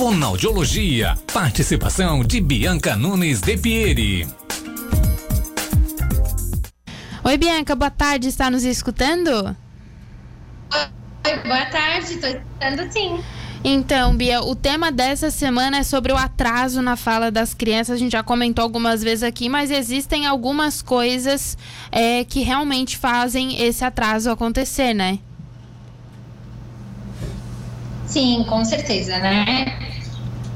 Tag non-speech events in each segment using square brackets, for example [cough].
Fonoaudiologia. Participação de Bianca Nunes de Pieri. Oi, Bianca, boa tarde. Está nos escutando? Oi, boa tarde. Estou escutando sim. Então, Bia, o tema dessa semana é sobre o atraso na fala das crianças. A gente já comentou algumas vezes aqui, mas existem algumas coisas é, que realmente fazem esse atraso acontecer, né? Sim, com certeza, né?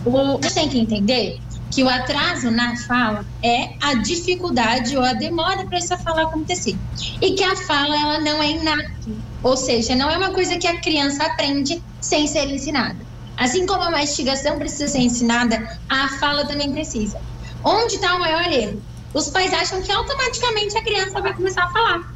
O, gente tem que entender que o atraso na fala é a dificuldade ou a demora para essa fala acontecer. E que a fala ela não é inata, ou seja, não é uma coisa que a criança aprende sem ser ensinada. Assim como a mastigação precisa ser ensinada, a fala também precisa. Onde está o maior erro? Os pais acham que automaticamente a criança vai começar a falar.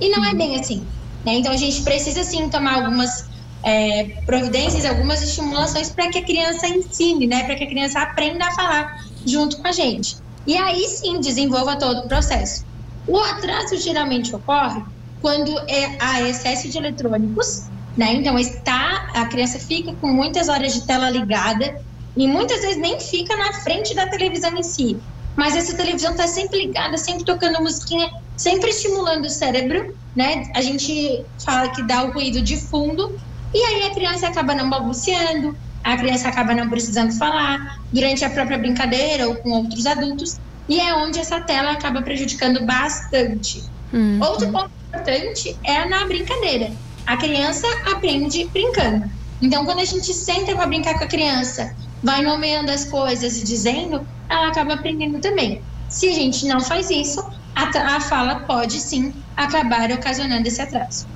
E não é bem assim. Né? Então a gente precisa sim tomar algumas é, providências, algumas estimulações para que a criança ensine, né? Para que a criança aprenda a falar junto com a gente. E aí sim desenvolva todo o processo. O atraso geralmente ocorre quando é, há excesso de eletrônicos, né? Então está a criança fica com muitas horas de tela ligada e muitas vezes nem fica na frente da televisão em si, mas essa televisão está sempre ligada, sempre tocando musiquinha, sempre estimulando o cérebro, né? A gente fala que dá o ruído de fundo e aí a criança acaba não balbuciando, a criança acaba não precisando falar durante a própria brincadeira ou com outros adultos, e é onde essa tela acaba prejudicando bastante. Uhum. Outro ponto importante é na brincadeira. A criança aprende brincando. Então, quando a gente senta para brincar com a criança, vai nomeando as coisas e dizendo, ela acaba aprendendo também. Se a gente não faz isso, a, a fala pode sim acabar ocasionando esse atraso.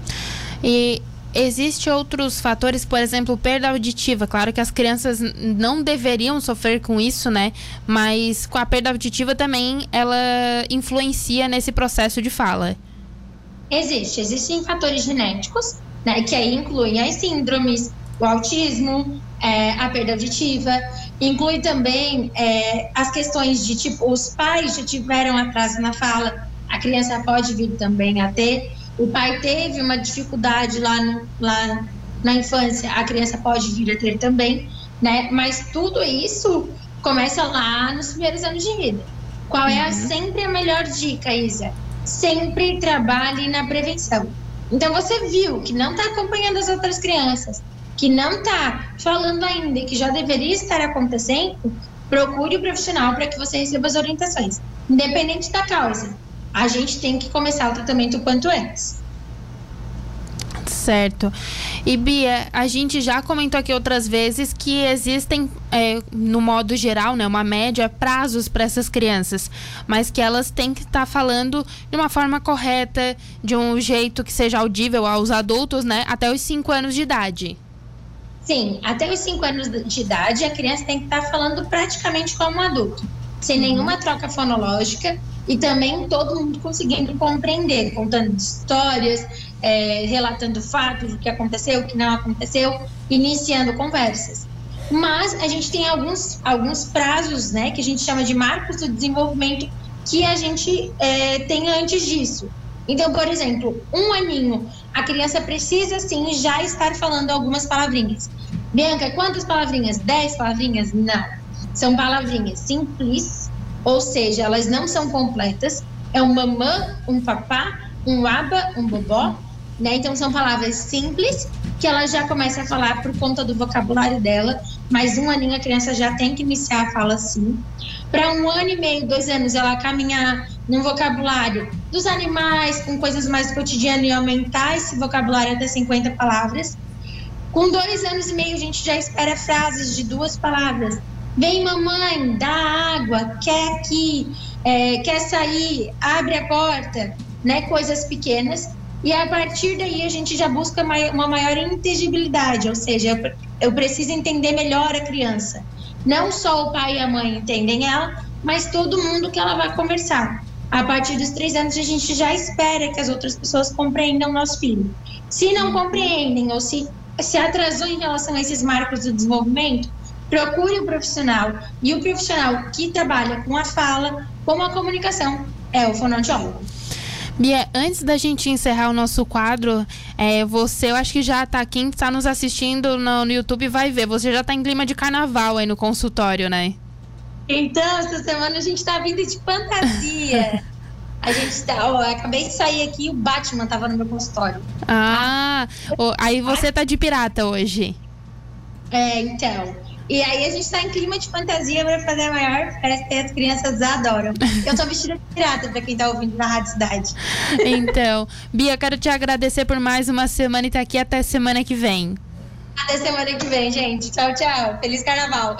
E Existem outros fatores, por exemplo, perda auditiva. Claro que as crianças não deveriam sofrer com isso, né? Mas com a perda auditiva também ela influencia nesse processo de fala. Existe, existem fatores genéticos, né? Que aí incluem as síndromes, o autismo, é, a perda auditiva, inclui também é, as questões de tipo, os pais já tiveram atraso na fala, a criança pode vir também a ter o pai teve uma dificuldade lá, no, lá na infância, a criança pode vir a ter também, né? Mas tudo isso começa lá nos primeiros anos de vida. Qual é a, uhum. sempre a melhor dica, Isa? Sempre trabalhe na prevenção. Então você viu que não está acompanhando as outras crianças, que não está falando ainda, que já deveria estar acontecendo, procure o profissional para que você receba as orientações, independente da causa a gente tem que começar o tratamento o quanto antes. Certo. E Bia, a gente já comentou aqui outras vezes que existem, é, no modo geral, né, uma média, prazos para essas crianças, mas que elas têm que estar tá falando de uma forma correta, de um jeito que seja audível aos adultos, né, até os 5 anos de idade. Sim, até os 5 anos de idade a criança tem que estar tá falando praticamente como um adulto, sem uhum. nenhuma troca fonológica e também todo mundo conseguindo compreender, contando histórias, é, relatando fatos, o que aconteceu, o que não aconteceu, iniciando conversas. Mas a gente tem alguns, alguns prazos, né, que a gente chama de marcos do desenvolvimento que a gente é, tem antes disso. Então, por exemplo, um aninho, a criança precisa sim já estar falando algumas palavrinhas. Bianca, quantas palavrinhas? Dez palavrinhas? Não. São palavrinhas simples, ou seja, elas não são completas. É um mamã, um papá, um aba, um bobó, né? Então são palavras simples que ela já começa a falar por conta do vocabulário dela, mas um aninho a criança já tem que iniciar a fala assim. Para um ano e meio, dois anos, ela caminhar no vocabulário dos animais, com coisas mais cotidianas e aumentar esse vocabulário até 50 palavras. Com dois anos e meio, a gente já espera frases de duas palavras. Vem mamãe, dá água, quer aqui, é, quer sair, abre a porta, né? Coisas pequenas. E a partir daí a gente já busca uma maior inteligibilidade, ou seja, eu preciso entender melhor a criança. Não só o pai e a mãe entendem ela, mas todo mundo que ela vai conversar. A partir dos três anos a gente já espera que as outras pessoas compreendam o nosso filho. Se não compreendem ou se se atrasou em relação a esses marcos do desenvolvimento, procure o um profissional. E o profissional que trabalha com a fala, com a comunicação, é o fonoaudiólogo. Bia, antes da gente encerrar o nosso quadro, é, você, eu acho que já tá, quem está nos assistindo no, no YouTube vai ver, você já tá em clima de carnaval aí no consultório, né? Então, essa semana a gente tá vindo de fantasia. [laughs] A gente tá, ó, acabei de sair aqui e o Batman tava no meu consultório. Ah, ó, aí você tá de pirata hoje. É, então. E aí a gente tá em clima de fantasia para fazer a maior festa e as crianças adoram. Eu tô vestida de pirata para quem tá ouvindo na Rádio Cidade. Então, Bia, quero te agradecer por mais uma semana e tá aqui até semana que vem. Até semana que vem, gente. Tchau, tchau. Feliz carnaval.